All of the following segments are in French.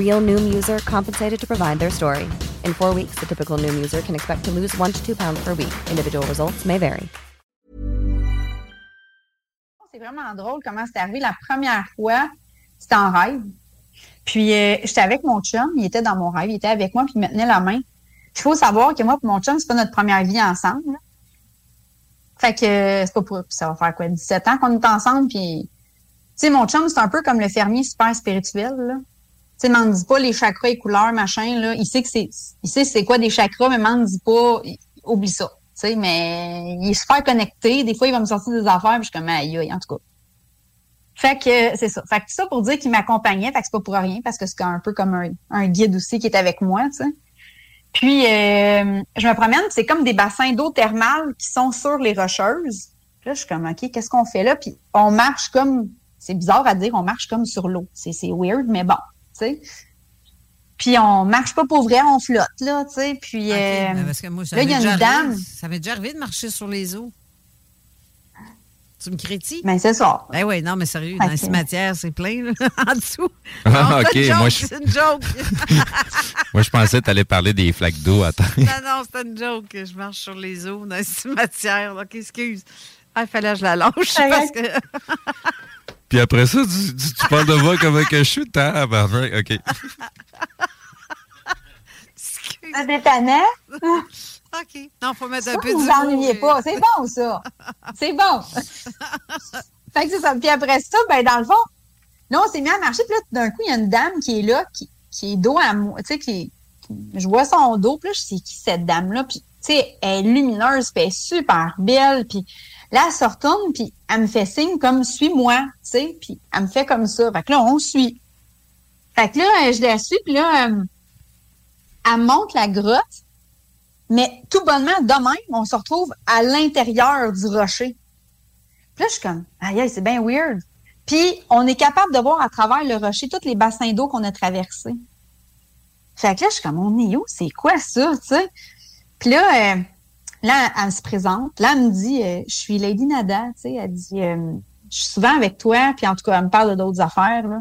Real Noom user compensated to provide their story. In four weeks, the typical Noom user can expect to lose one to two pounds per week. Individual results may vary. C'est vraiment drôle comment c'est arrivé la première fois. C'était en rêve. Puis, euh, j'étais avec mon chum. Il était dans mon rêve. Il était avec moi, puis il me tenait la main. Il faut savoir que moi et mon chum, c'est pas notre première vie ensemble. Fait que euh, c'est pas pour ça va faire quoi 17 ans qu'on est ensemble puis tu sais mon chum c'est un peu comme le fermier super spirituel là. Tu sais m'en dis pas les chakras et couleurs machin là, il sait que c'est il sait c'est quoi des chakras mais m'en dis pas oublie ça. Tu sais mais il est super connecté, des fois il va me sortir des affaires puis je suis comme aïe aïe en tout cas. Fait que c'est ça. Fait que ça pour dire qu'il m'accompagnait, fait que c'est pas pour rien parce que c'est un peu comme un, guide aussi qui est avec moi. Puis, euh, je me promène, c'est comme des bassins d'eau thermale qui sont sur les rocheuses. Là, je suis comme, OK, qu'est-ce qu'on fait là? Puis, on marche comme, c'est bizarre à dire, on marche comme sur l'eau. C'est, weird, mais bon, sais. Puis, on marche pas pour vrai, on flotte, là, tu sais. Puis, euh, parce que moi, ça là, il y a une arrivé- dame. Ça m'est déjà arrivé de marcher sur les eaux. Tu me critiques? Ben, c'est ça. Ben oui, non, mais sérieux, Fait dans les cimetières, c'est plein, là, en dessous. Ah, Non, OK, c'est une joke, moi, je- C'est une joke. Moi, je pensais que tu allais parler des flaques d'eau à terre. non, non, c'est une joke. que Je marche sur les eaux dans les cimetières. Donc, excuse. Ah, il fallait que je la lâche parce que... Puis après ça, tu, tu- tu parles de moi comme que je suis. Tabarnak, OK. C'est détonnant. OK. Non, faut mettre Ça, un peu vous du vous ennuyez pas. C'est bon, ça. C'est bon. fait que c'est ça. Puis après ça, ben, dans le fond, là, on s'est mis à marcher. Puis là, tout d'un coup, il y a une dame qui est là, qui, qui est dos à moi. Tu sais, qui, qui- je vois son dos. Puis là, je sais qui cette dame-là. Puis, tu sais, elle est lumineuse, puis elle est super belle. Puis là, elle se retourne, puis elle me fait signe comme « suis-moi », tu sais. Puis elle me fait comme ça. Fait que là, on suit. Fait que là, euh, je la suis, puis là, euh, elle monte la grotte. Mais tout bonnement, de même, on se retrouve à l'intérieur du rocher. Puis là, je suis comme, aïe, aïe, c'est bien weird. Puis, on est capable de voir à travers le rocher tous les bassins d'eau qu'on a traversés. Fait que là, je suis comme, on est où? C'est quoi ça, tu sais? Puis là, euh, là, elle se présente. Là, elle me dit, euh, je suis Lady Nada, tu sais. Elle dit, euh, je suis souvent avec toi. Puis en tout cas, elle me parle d'autres affaires, là.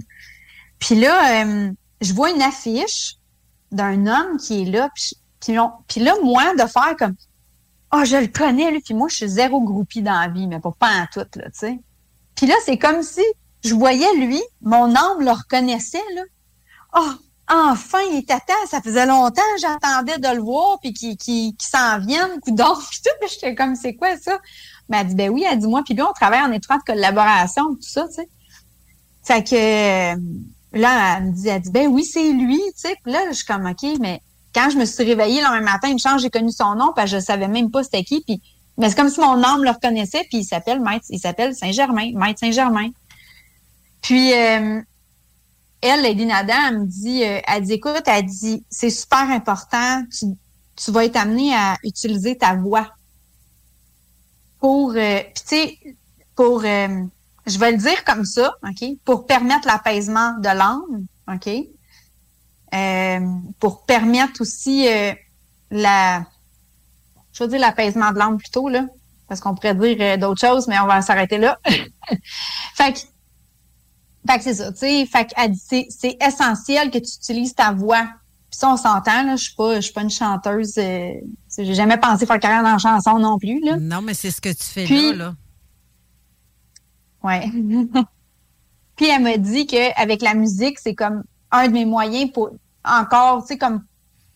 Puis là, euh, je vois une affiche d'un homme qui est là. Puis, là, moi, de faire comme Ah, je le connais, lui. Puis moi, je suis zéro groupie dans la vie, mais pas, pas en tout, là, tu sais. Puis là, c'est comme si je voyais lui, mon âme le reconnaissait, là. Oh, enfin, il était temps. Ça faisait longtemps j'attendais de le voir, puis qu'il s'en vienne, coudonc, puis tout. Puis j'étais comme, c'est quoi ça? Mais elle dit, ben oui, elle dit, moi, puis lui, on travaille en étroite collaboration, tout ça, tu sais. Fait que euh, là, elle me dit, elle dit, ben oui, c'est lui, tu sais. Là, je suis comme, OK, mais quand je me suis réveillée le même matin, une chance, j'ai connu son nom, parce que je savais même pas c'était qui. Puis, mais c'est comme si mon âme le reconnaissait, puis il s'appelle Maître, il s'appelle Saint-Germain, Maître Saint-Germain. Puis, euh, elle, Lady Nada, elle me dit, euh, elle dit, écoute, elle dit, c'est super important, tu, tu vas être amené à utiliser ta voix pour, euh, tu sais, pour, euh, je vais le dire comme ça, OK, pour permettre l'apaisement de l'âme, OK, euh, pour permettre aussi euh, la, je veux dire l'apaisement de l'âme plutôt, là, parce qu'on pourrait dire euh, d'autres choses, mais on va s'arrêter là. fait que, fait que c'est ça, tu sais, fait c'est, c'est essentiel que tu utilises ta voix. Puis ça, on s'entend, là, je suis pas, je suis pas une chanteuse, euh, j'ai jamais pensé faire carrière dans la chanson non plus, là. Non, mais c'est ce que tu fais Puis- là, là. Ouais. Puis elle m'a dit que avec la musique, c'est comme un de mes moyens pour encore, tu sais, comme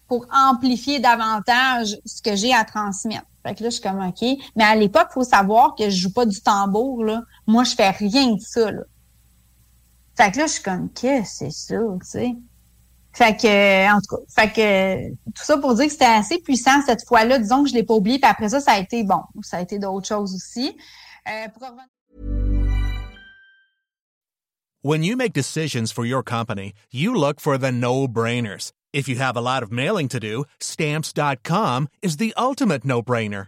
pour amplifier davantage ce que j'ai à transmettre. Fait que là, je suis comme OK. Mais à l'époque, il faut savoir que je joue pas du tambour, là. Moi, je fais rien de ça, là. Fait que là, je suis comme, que c'est ça, tu sais? Fait que, en tout cas, fait que, tout ça pour dire que c'était assez puissant cette fois-là. Disons que je l'ai pas oublié. Puis après ça, ça a été, bon, ça a été d'autres choses aussi. Euh, pour When you make decisions for your company, you look for the no-brainers. If you have a lot of mailing to do, stamps.com is the ultimate no-brainer.